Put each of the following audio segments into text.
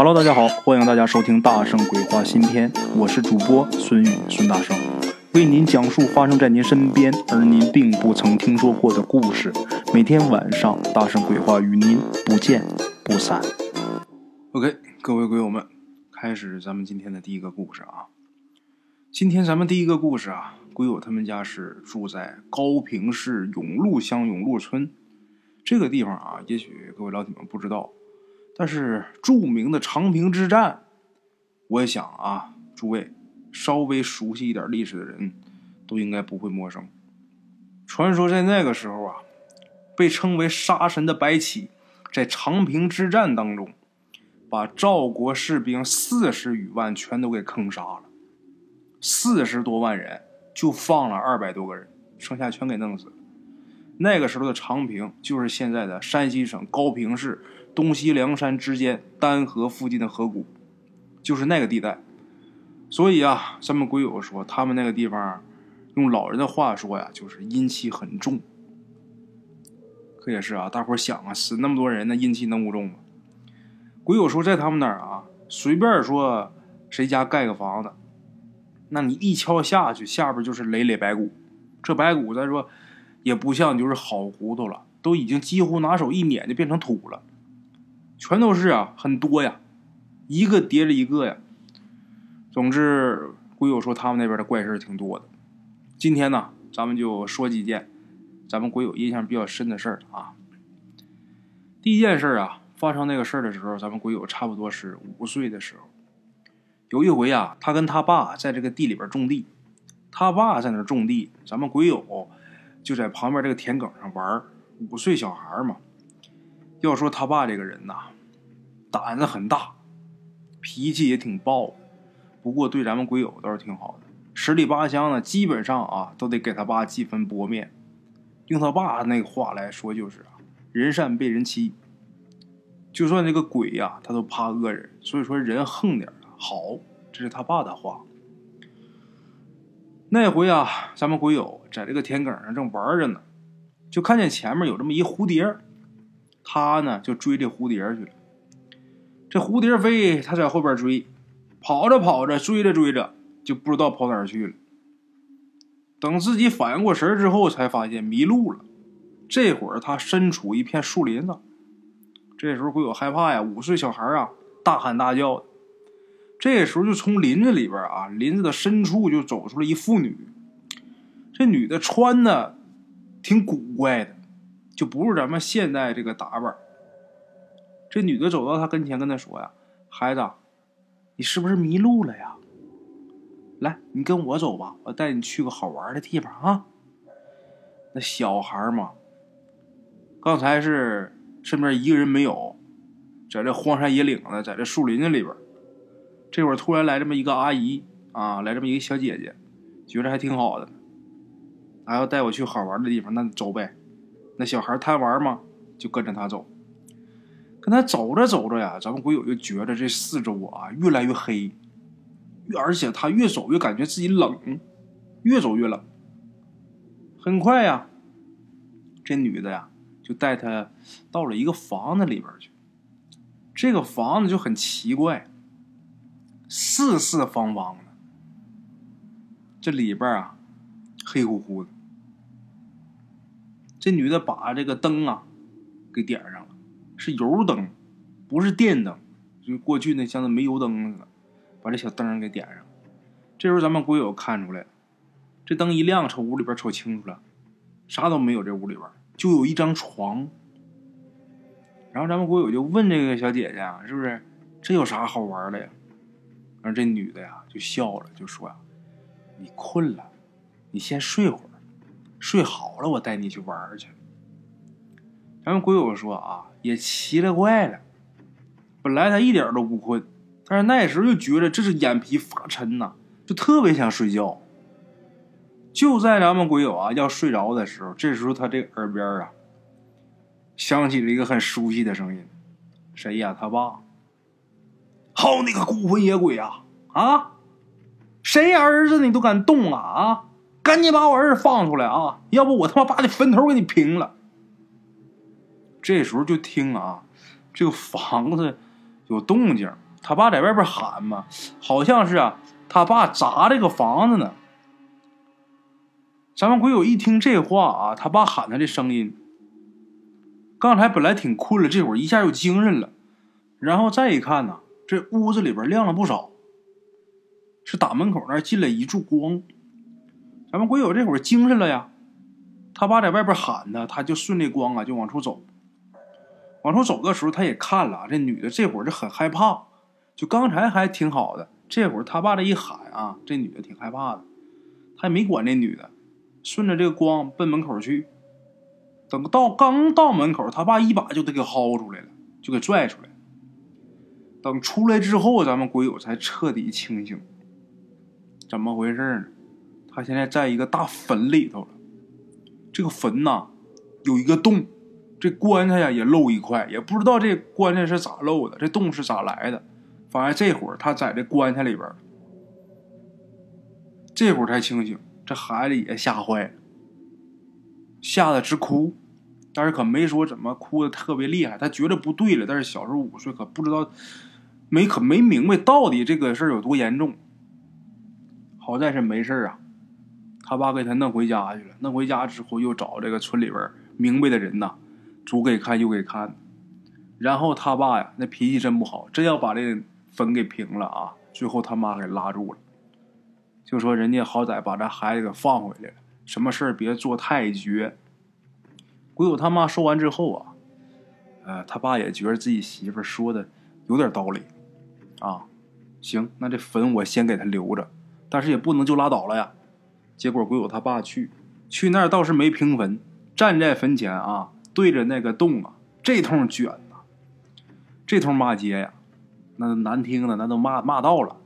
Hello，大家好，欢迎大家收听《大圣鬼话》新篇，我是主播孙宇，孙大圣为您讲述发生在您身边而您并不曾听说过的故事。每天晚上，《大圣鬼话》与您不见不散。OK，各位鬼友们，开始咱们今天的第一个故事啊。今天咱们第一个故事啊，鬼友他们家是住在高平市永禄乡永禄村这个地方啊，也许各位老铁们不知道。但是著名的长平之战，我也想啊，诸位稍微熟悉一点历史的人，都应该不会陌生。传说在那个时候啊，被称为杀神的白起，在长平之战当中，把赵国士兵四十余万全都给坑杀了，四十多万人就放了二百多个人，剩下全给弄死了。那个时候的长平，就是现在的山西省高平市。东西梁山之间，丹河附近的河谷，就是那个地带。所以啊，咱们鬼友说，他们那个地方，用老人的话说呀，就是阴气很重。可也是啊，大伙想啊，死那么多人，那阴气能不重吗？鬼友说，在他们那儿啊，随便说谁家盖个房子，那你一敲下去，下边就是累累白骨。这白骨再说，也不像就是好骨头了，都已经几乎拿手一捻就变成土了。全都是啊，很多呀，一个叠着一个呀。总之，鬼友说他们那边的怪事挺多的。今天呢，咱们就说几件咱们鬼友印象比较深的事儿啊。第一件事啊，发生那个事儿的时候，咱们鬼友差不多是五岁的时候。有一回啊，他跟他爸在这个地里边种地，他爸在那种地，咱们鬼友就在旁边这个田埂上玩五岁小孩嘛。要说他爸这个人呐，胆子很大，脾气也挺暴，不过对咱们鬼友倒是挺好的。十里八乡的，基本上啊都得给他爸几分薄面。用他爸那个话来说，就是啊，人善被人欺。就算这个鬼呀，他都怕恶人，所以说人横点好。这是他爸的话。那回啊，咱们鬼友在这个田埂上正玩着呢，就看见前面有这么一蝴蝶。他呢就追这蝴蝶去了，这蝴蝶飞，他在后边追，跑着跑着，追着追着，就不知道跑哪儿去了。等自己反应过神之后，才发现迷路了。这会儿他身处一片树林子，这时候会有害怕呀，五岁小孩啊，大喊大叫的。这时候就从林子里边啊，林子的深处就走出了一妇女，这女的穿的挺古怪的。就不是咱们现在这个打扮。这女的走到他跟前，跟他说呀：“孩子，你是不是迷路了呀？来，你跟我走吧，我带你去个好玩的地方啊。”那小孩嘛，刚才是身边一个人没有，在这荒山野岭的，在这树林子里边，这会儿突然来这么一个阿姨啊，来这么一个小姐姐，觉得还挺好的，还要带我去好玩的地方，那走呗。那小孩贪玩嘛，就跟着他走。跟他走着走着呀，咱们鬼友就觉得这四周啊越来越黑，而且他越走越感觉自己冷，越走越冷。很快呀，这女的呀就带他到了一个房子里边去。这个房子就很奇怪，四四方方的，这里边啊黑乎乎的。这女的把这个灯啊给点上了，是油灯，不是电灯，就过去那像那煤油灯似的，把这小灯给点上。这时候咱们鬼友看出来了，这灯一亮，瞅屋里边瞅清楚了，啥都没有，这屋里边就有一张床。然后咱们鬼友就问这个小姐姐啊，是不是这有啥好玩的呀？然后这女的呀就笑了，就说呀：“你困了，你先睡会儿。”睡好了，我带你去玩去。咱们鬼友说啊，也奇了怪了。本来他一点都不困，但是那时候就觉得这是眼皮发沉呐，就特别想睡觉。就在咱们鬼友啊要睡着的时候，这时候他这耳边啊响起了一个很熟悉的声音：“谁呀？他爸？好你个孤魂野鬼啊！啊，谁儿子你都敢动啊？啊！”赶紧把我儿子放出来啊！要不我他妈把你坟头给你平了。这时候就听啊，这个房子有动静，他爸在外边喊嘛，好像是啊，他爸砸这个房子呢。咱们鬼友一听这话啊，他爸喊他的声音，刚才本来挺困了，这会儿一下又精神了。然后再一看呢，这屋子里边亮了不少，是打门口那儿进来一束光。咱们鬼友这会儿精神了呀，他爸在外边喊他，他就顺着光啊就往出走。往出走的时候，他也看了，这女的这会儿就很害怕，就刚才还挺好的，这会儿他爸这一喊啊，这女的挺害怕的，他也没管这女的。顺着这个光奔门口去，等到刚到门口，他爸一把就得给薅出来了，就给拽出来。等出来之后，咱们鬼友才彻底清醒。怎么回事呢？他现在在一个大坟里头了。这个坟呐，有一个洞，这棺材呀也漏一块，也不知道这棺材是咋漏的，这洞是咋来的。反正这会儿他在这棺材里边，这会儿才清醒。这孩子也吓坏了，吓得直哭，但是可没说怎么哭的特别厉害。他觉得不对了，但是小时候五岁，可不知道，没可没明白到底这个事儿有多严重。好在是没事啊，他爸给他弄回家去了。弄回家之后，又找这个村里边明白的人呐，左给看右给看。然后他爸呀，那脾气真不好，真要把这坟给平了啊。最后他妈给拉住了。就说人家好歹把这孩子给放回来了，什么事儿别做太绝。鬼友他妈说完之后啊，呃，他爸也觉得自己媳妇说的有点道理，啊，行，那这坟我先给他留着，但是也不能就拉倒了呀。结果鬼友他爸去，去那儿倒是没平坟，站在坟前啊，对着那个洞啊，这通卷呐，这通骂街呀，那难听的那都骂骂到了。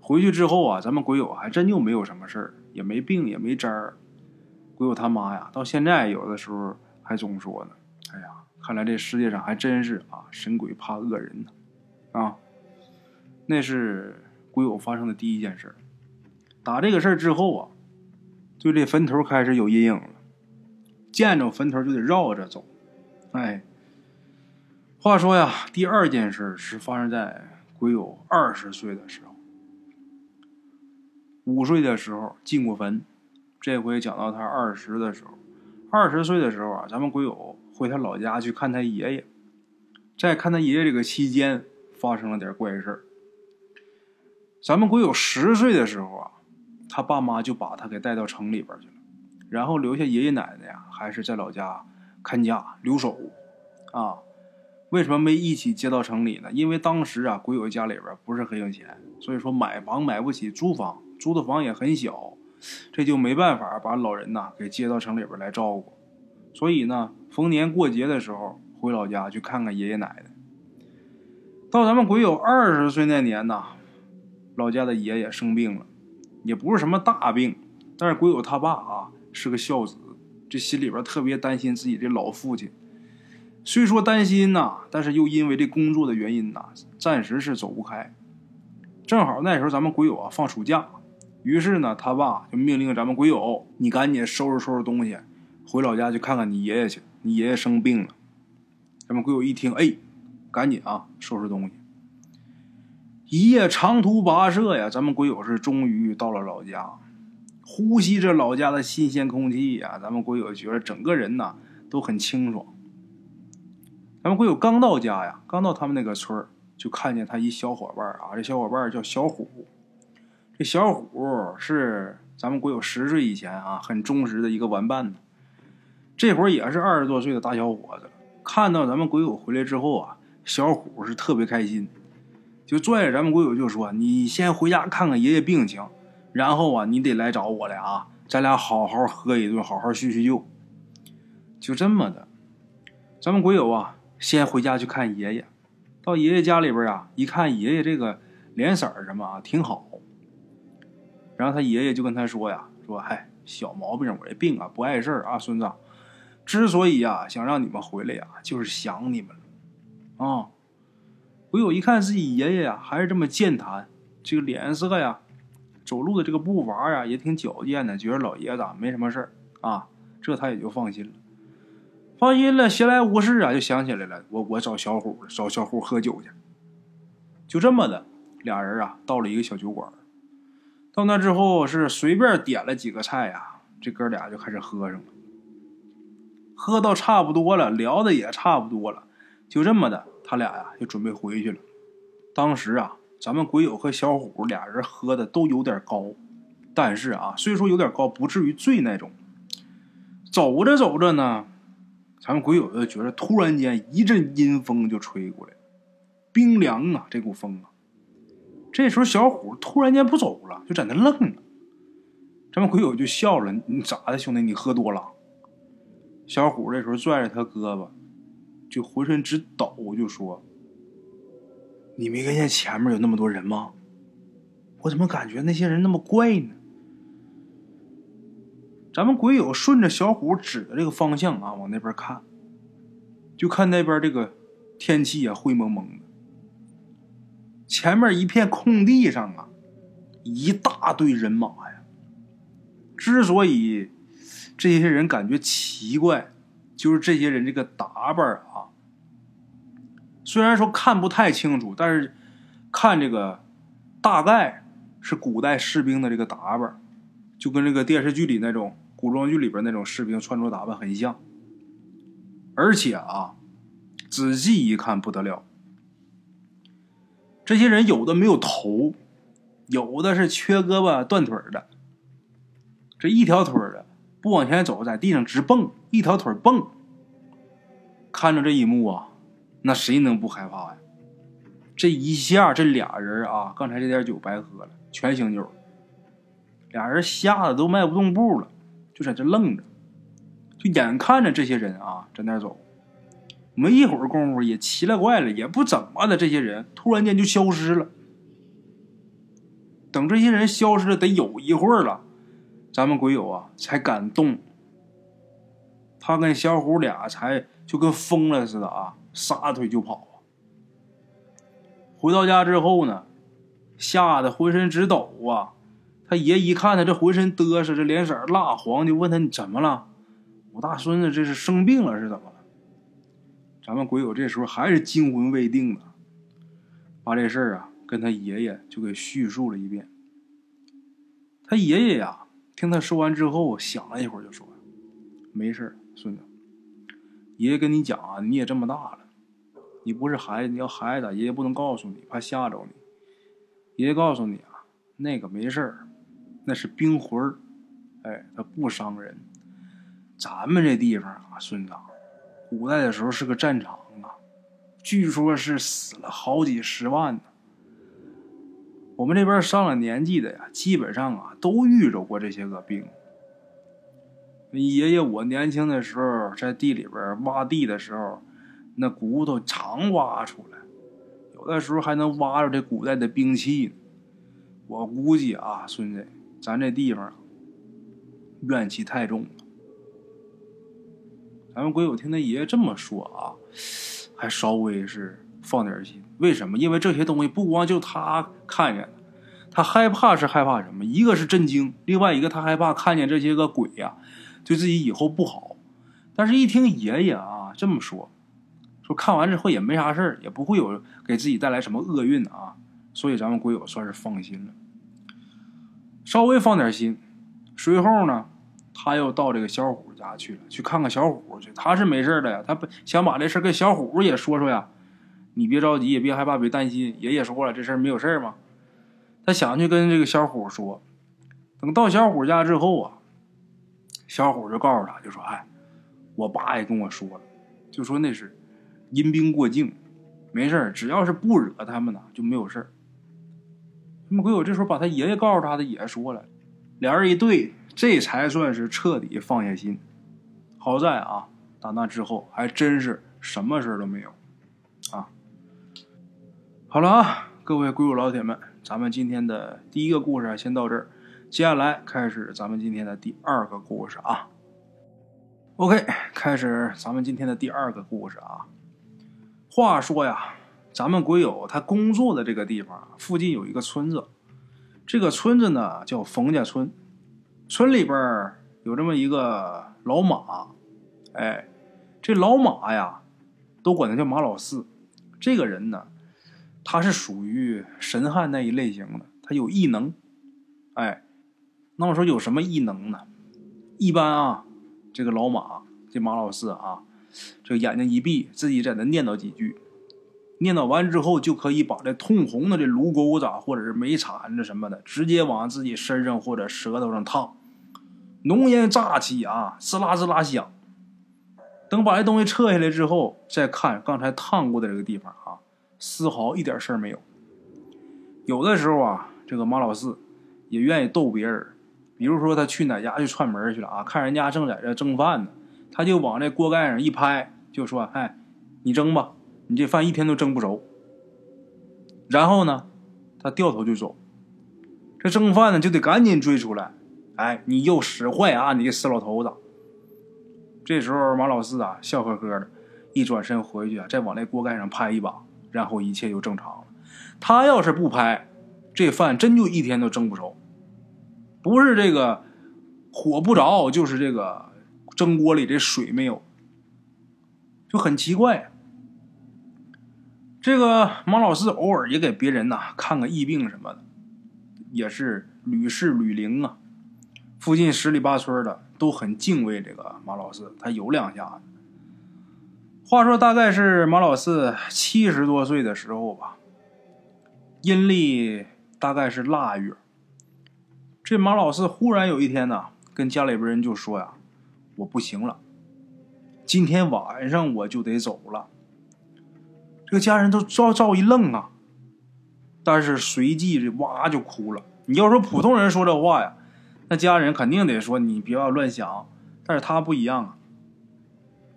回去之后啊，咱们鬼友还真就没有什么事儿，也没病，也没灾儿。鬼友他妈呀，到现在有的时候还总说呢：“哎呀，看来这世界上还真是啊，神鬼怕恶人呢。”啊，那是鬼友发生的第一件事。打这个事儿之后啊，对这坟头开始有阴影了，见着坟头就得绕着走。哎，话说呀，第二件事是发生在鬼友二十岁的时候。五岁的时候进过坟，这回讲到他二十的时候，二十岁的时候啊，咱们鬼友回他老家去看他爷爷，在看他爷爷这个期间，发生了点怪事儿。咱们鬼友十岁的时候啊，他爸妈就把他给带到城里边去了，然后留下爷爷奶奶呀，还是在老家看家留守，啊，为什么没一起接到城里呢？因为当时啊，鬼友家里边不是很有钱，所以说买房买不起，租房。租的房也很小，这就没办法把老人呐给接到城里边来照顾，所以呢，逢年过节的时候回老家去看看爷爷奶奶。到咱们鬼友二十岁那年呐，老家的爷爷生病了，也不是什么大病，但是鬼友他爸啊是个孝子，这心里边特别担心自己的老父亲。虽说担心呐，但是又因为这工作的原因呐，暂时是走不开。正好那时候咱们鬼友啊放暑假。于是呢，他爸就命令咱们鬼友：“你赶紧收拾收拾东西，回老家去看看你爷爷去。你爷爷生病了。”咱们鬼友一听，哎，赶紧啊，收拾东西。一夜长途跋涉呀，咱们鬼友是终于到了老家，呼吸着老家的新鲜空气呀，咱们鬼友觉得整个人呐都很清爽。咱们鬼友刚到家呀，刚到他们那个村就看见他一小伙伴啊，这小伙伴叫小虎。这小虎是咱们鬼友十岁以前啊很忠实的一个玩伴呢，这会儿也是二十多岁的大小伙子了。看到咱们鬼友回来之后啊，小虎是特别开心，就拽着咱们鬼友就说：“你先回家看看爷爷病情，然后啊，你得来找我来啊，咱俩好好喝一顿，好好叙叙旧。”就这么的，咱们鬼友啊，先回家去看爷爷。到爷爷家里边啊，一看爷爷这个脸色什么啊，挺好。然后他爷爷就跟他说呀：“说嗨，小毛病，我这病啊不碍事啊，孙子。之所以呀想让你们回来呀，就是想你们了啊。”鬼友一看自己爷爷呀还是这么健谈，这个脸色呀，走路的这个步伐呀也挺矫健的，觉得老爷子没什么事儿啊，这他也就放心了。放心了，闲来无事啊，就想起来了，我我找小虎找小虎喝酒去。就这么的，俩人啊到了一个小酒馆。到那之后是随便点了几个菜呀，这哥俩就开始喝上了。喝到差不多了，聊的也差不多了，就这么的，他俩呀就准备回去了。当时啊，咱们鬼友和小虎俩人喝的都有点高，但是啊，虽说有点高，不至于醉那种。走着走着呢，咱们鬼友就觉得突然间一阵阴风就吹过来，冰凉啊，这股风啊。这时候小虎突然间不走了，就在那愣了。咱们鬼友就笑了：“你咋的，兄弟？你喝多了？”小虎这时候拽着他胳膊，就浑身直抖，就说：“你没看见前面有那么多人吗？我怎么感觉那些人那么怪呢？”咱们鬼友顺着小虎指的这个方向啊，往那边看，就看那边这个天气啊灰蒙蒙的，前面一片空地上啊，一大堆人马呀。之所以这些人感觉奇怪，就是这些人这个打扮啊，虽然说看不太清楚，但是看这个大概是古代士兵的这个打扮，就跟这个电视剧里那种。古装剧里边那种士兵穿着打扮很像，而且啊，仔细一看不得了，这些人有的没有头，有的是缺胳膊断腿的，这一条腿的不往前走，在地上直蹦，一条腿蹦。看着这一幕啊，那谁能不害怕呀？这一下，这俩人啊，刚才这点酒白喝了，全醒酒，俩人吓得都迈不动步了。就在这愣着，就眼看着这些人啊在那走，没一会儿功夫也奇了怪了，也不怎么的，这些人突然间就消失了。等这些人消失了，得有一会儿了，咱们鬼友啊才敢动。他跟小虎俩才就跟疯了似的啊，撒腿就跑。回到家之后呢，吓得浑身直抖啊。他爷一看他这浑身嘚瑟，这脸色蜡黄，就问他你怎么了？我大孙子这是生病了是怎么了？咱们鬼友这时候还是惊魂未定的，把这事儿啊跟他爷爷就给叙述了一遍。他爷爷呀听他说完之后，想了一会儿就说：“没事孙子，爷爷跟你讲啊，你也这么大了，你不是孩子，你要孩子，爷爷不能告诉你，怕吓着你。爷爷告诉你啊，那个没事儿。”那是冰魂儿，哎，它不伤人。咱们这地方啊，孙子，古代的时候是个战场啊，据说是死了好几十万呢。我们这边上了年纪的呀，基本上啊都遇着过这些个病。爷爷我年轻的时候在地里边挖地的时候，那骨头常挖出来，有的时候还能挖着这古代的兵器呢。我估计啊，孙子。咱这地方怨气太重了。咱们鬼友听他爷爷这么说啊，还稍微是放点心。为什么？因为这些东西不光就他看见了，他害怕是害怕什么？一个是震惊，另外一个他害怕看见这些个鬼呀，对自己以后不好。但是，一听爷爷啊这么说，说看完之后也没啥事也不会有给自己带来什么厄运啊，所以咱们鬼友算是放心了。稍微放点心，随后呢，他又到这个小虎家去了，去看看小虎去。他是没事的呀，他不想把这事跟小虎也说说呀。你别着急，也别害怕，别担心。爷爷说了，这事没有事嘛。他想去跟这个小虎说。等到小虎家之后啊，小虎就告诉他，就说：“哎，我爸也跟我说了，就说那是阴兵过境，没事只要是不惹他们呢，就没有事那么鬼友这时候把他爷爷告诉他的也说了，俩人一对，这才算是彻底放下心。好在啊，打那之后还真是什么事都没有。好了啊，各位鬼友老铁们，咱们今天的第一个故事啊先到这儿，接下来开始咱们今天的第二个故事啊。OK，开始咱们今天的第二个故事啊。话说呀。咱们鬼友他工作的这个地方附近有一个村子，这个村子呢叫冯家村，村里边有这么一个老马，哎，这老马呀，都管他叫马老四。这个人呢，他是属于神汉那一类型的，他有异能。哎，那我说有什么异能呢？一般啊，这个老马，这马老四啊，这眼睛一闭，自己在那念叨几句，念叨完之后，就可以把这通红的这炉钩子或者是煤铲子什么的，直接往自己身上或者舌头上烫，浓烟乍起啊，滋啦滋啦响。等把这东西撤下来之后，再看刚才烫过的这个地方啊。丝毫一点事儿没有。有的时候啊，这个马老四也愿意逗别人，比如说他去哪家去串门去了啊，看人家正在这蒸饭呢，他就往这锅盖上一拍，就说：“哎，你蒸吧，你这饭一天都蒸不熟。”然后呢，他掉头就走。这蒸饭呢就得赶紧追出来，哎，你又使坏啊，你个死老头子！这时候马老四啊笑呵呵的，一转身回去啊，再往那锅盖上拍一把。然后一切就正常了。他要是不拍，这饭真就一天都蒸不熟。不是这个火不着，就是这个蒸锅里这水没有，就很奇怪。这个马老四偶尔也给别人呐看个疫病什么的，也是屡试屡灵啊。附近十里八村的都很敬畏这个马老四，他有两下子。话说，大概是马老四七十多岁的时候吧，阴历大概是腊月。这马老四忽然有一天呢，跟家里边人就说呀：“我不行了，今天晚上我就得走了。”这个家人都照照一愣啊，但是随即这哇就哭了。你要说普通人说这话呀，那家人肯定得说你不要乱想。但是他不一样啊，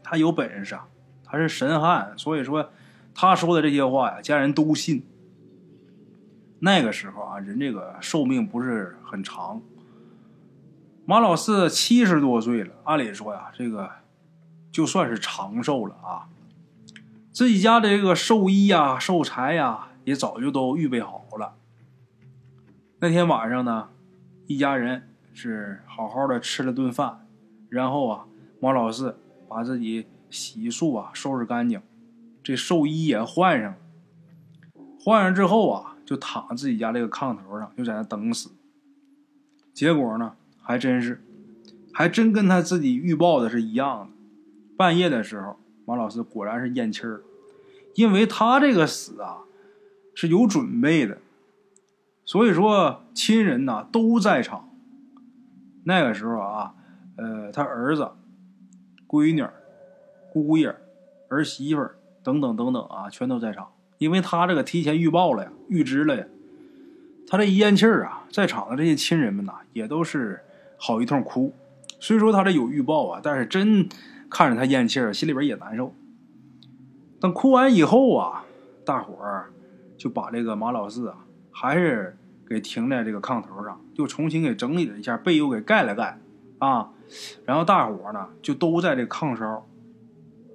他有本事啊。他是神汉，所以说他说的这些话呀，家人都信。那个时候啊，人这个寿命不是很长。马老四七十多岁了，按理说呀，这个就算是长寿了啊。自己家的这个寿衣呀、寿材呀，也早就都预备好了。那天晚上呢，一家人是好好的吃了顿饭，然后啊，马老四把自己。洗漱啊，收拾干净，这寿衣也换上了。换上之后啊，就躺自己家这个炕头上，就在那等死。结果呢，还真是，还真跟他自己预报的是一样的。半夜的时候，马老师果然是咽气儿，因为他这个死啊是有准备的，所以说亲人呐都在场。那个时候啊，呃，他儿子、闺女。姑爷、儿媳妇等等等等啊，全都在场，因为他这个提前预报了呀，预知了呀。他这一咽气儿啊，在场的这些亲人们呐，也都是好一通哭。虽说他这有预报啊，但是真看着他咽气儿，心里边也难受。等哭完以后啊，大伙儿就把这个马老四啊，还是给停在这个炕头上，又重新给整理了一下，被又给盖了盖啊。然后大伙儿呢，就都在这炕梢。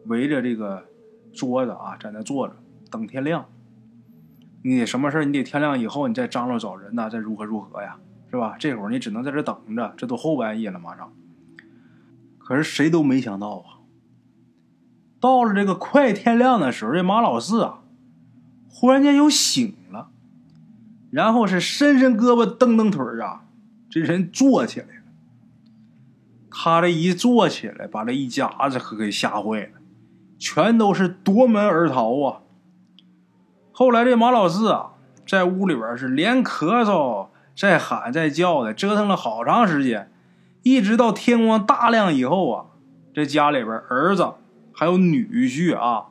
围着这个桌子啊，在那坐着等天亮。你得什么事你得天亮以后，你再张罗找人呐，再如何如何呀，是吧？这会儿你只能在这等着，这都后半夜了，马上。可是谁都没想到啊，到了这个快天亮的时候，这马老四啊，忽然间又醒了，然后是伸伸胳膊，蹬蹬腿啊，这人坐起来了。他这一坐起来，把这一家子可给吓坏了。全都是夺门而逃啊！后来这马老四啊，在屋里边是连咳嗽、再喊、再叫的，折腾了好长时间，一直到天光大亮以后啊，这家里边儿子还有女婿啊，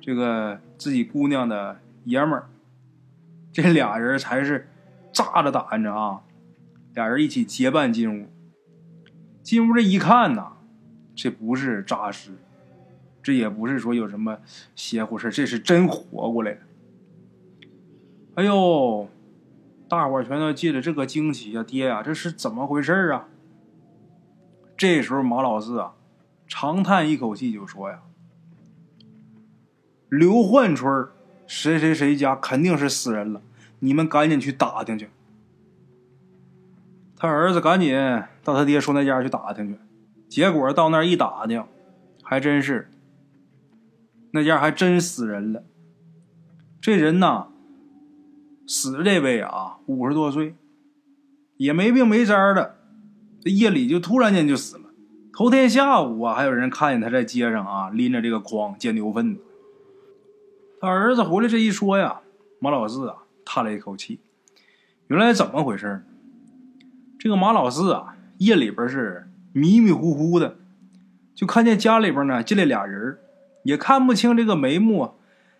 这个自己姑娘的爷们儿，这俩人才是炸着胆子啊，俩人一起结伴进屋。进屋这一看呐，这不是诈尸。这也不是说有什么邪乎事这是真活过来了。哎呦，大伙全都借着这个惊喜呀，爹呀，这是怎么回事啊？这时候马老四啊，长叹一口气就说呀：“刘焕春谁谁谁家肯定是死人了，你们赶紧去打听去。”他儿子赶紧到他爹说那家去打听去，结果到那儿一打听，还真是。那家还真死人了，这人呐死这位啊，五十多岁，也没病没灾的，这夜里就突然间就死了。头天下午啊，还有人看见他在街上啊拎着这个筐捡牛粪。他儿子回来这一说呀，马老四啊叹了一口气，原来怎么回事这个马老四啊，夜里边是迷迷糊糊的，就看见家里边呢进来俩人，也看不清这个眉目。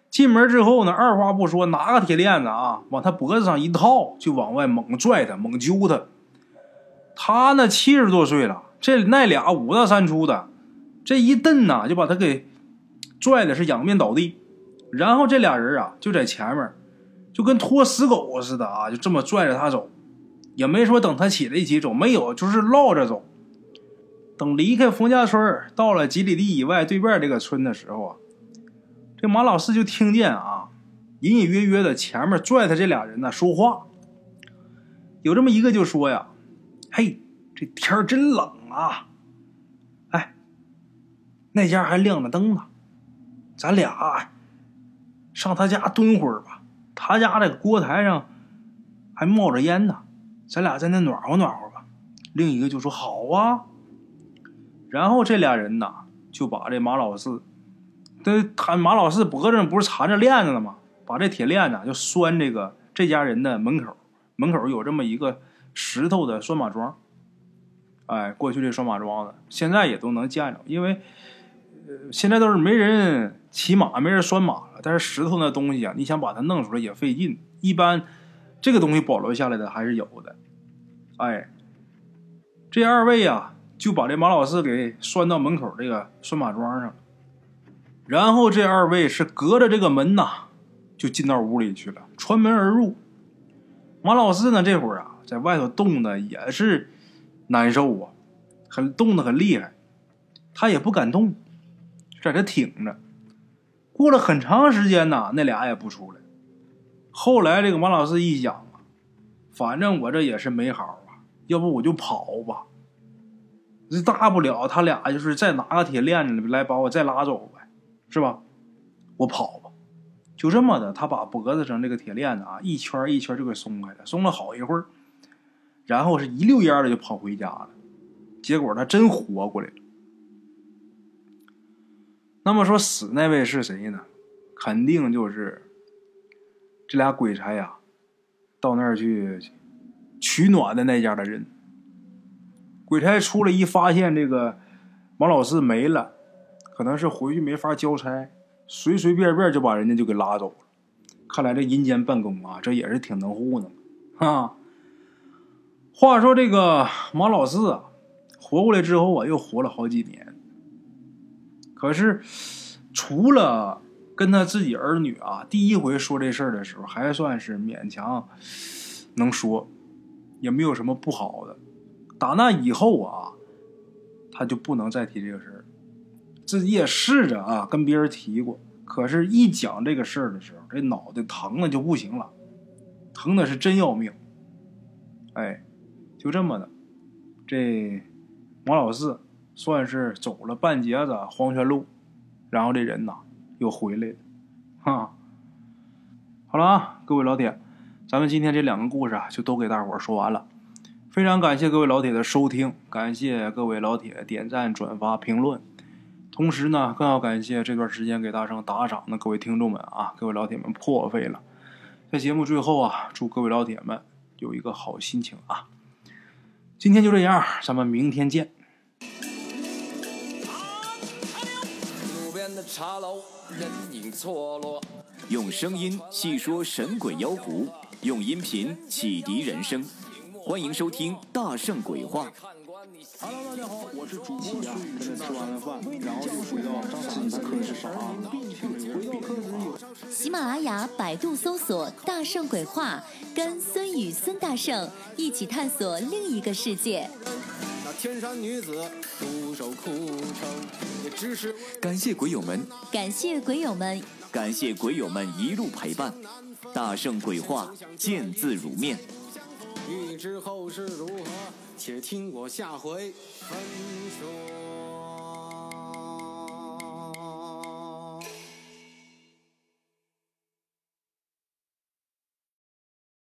进门之后呢，二话不说，拿个铁链子啊，往他脖子上一套，就往外猛拽他，猛揪他。他呢，七十多岁了，这那俩五大三粗的，这一蹬呐，就把他给拽的是仰面倒地。然后这俩人啊，就在前面，就跟拖死狗似的啊，就这么拽着他走，也没说等他起来一起走，没有，就是绕着走。等离开冯家村，到了几里地以外对面这个村的时候啊。这马老四就听见啊，隐隐约约的前面拽他这俩人呢说话。有这么一个就说呀：“嘿，这天真冷啊！哎，那家还亮着灯呢，咱俩上他家蹲会儿吧。他家这个锅台上还冒着烟呢，咱俩在那暖和暖和吧。”另一个就说：“好啊。”然后这俩人呐就把这马老四。这他马老四脖子上不是缠着链子了吗？把这铁链子就拴这个这家人的门口，门口有这么一个石头的拴马桩。哎，过去这拴马桩子现在也都能见着，因为呃现在都是没人骑马，没人拴马了。但是石头那东西啊，你想把它弄出来也费劲。一般这个东西保留下来的还是有的。哎，这二位啊就把这马老四给拴到门口这个拴马桩上。然后这二位是隔着这个门呐，就进到屋里去了，穿门而入。马老四呢，这会儿啊，在外头冻的也是难受啊，很冻得很厉害，他也不敢动，在这挺着。过了很长时间呐，那俩也不出来。后来这个马老四一想啊，反正我这也是没好啊，要不我就跑吧。这大不了他俩就是再拿个铁链子来把我再拉走呗。是吧？我跑吧，就这么的。他把脖子上这个铁链子啊，一圈一圈就给松开了，松了好一会儿，然后是一溜烟的就跑回家了。结果他真活过来了。那么说死那位是谁呢？肯定就是这俩鬼差呀，到那儿去取暖的那家的人。鬼差出来一发现这个王老四没了。可能是回去没法交差，随随便便就把人家就给拉走了。看来这阴间办公啊，这也是挺能糊弄啊。话说这个马老四啊，活过来之后啊，又活了好几年。可是除了跟他自己儿女啊，第一回说这事儿的时候，还算是勉强能说，也没有什么不好的。打那以后啊，他就不能再提这个事儿。自己也试着啊跟别人提过，可是，一讲这个事儿的时候，这脑袋疼的就不行了，疼的是真要命。哎，就这么的，这王老四算是走了半截子黄泉路，然后这人呐又回来了，哈。好了啊，各位老铁，咱们今天这两个故事啊就都给大伙儿说完了，非常感谢各位老铁的收听，感谢各位老铁点赞、转发、评论。同时呢，更要感谢这段时间给大圣打赏的各位听众们啊，各位老铁们破费了。在节目最后啊，祝各位老铁们有一个好心情啊！今天就这样，咱们明天见。路边的茶楼，人影错落用声音细说神鬼妖狐，用音频启迪人生，欢迎收听《大圣鬼话》。Hello，大家好，我是主播孙宇。跟着吃完了饭，然后就回到自己的课室上啊。喜马拉雅、百度搜索“大圣鬼话”，跟孙宇、孙大圣一起探索另一个世界。那天山女子独守空城，也只是感谢鬼友们，感谢鬼友们，感谢鬼友们一路陪伴。大圣鬼话，见字如面。欲知后事如何？且听我下回分说。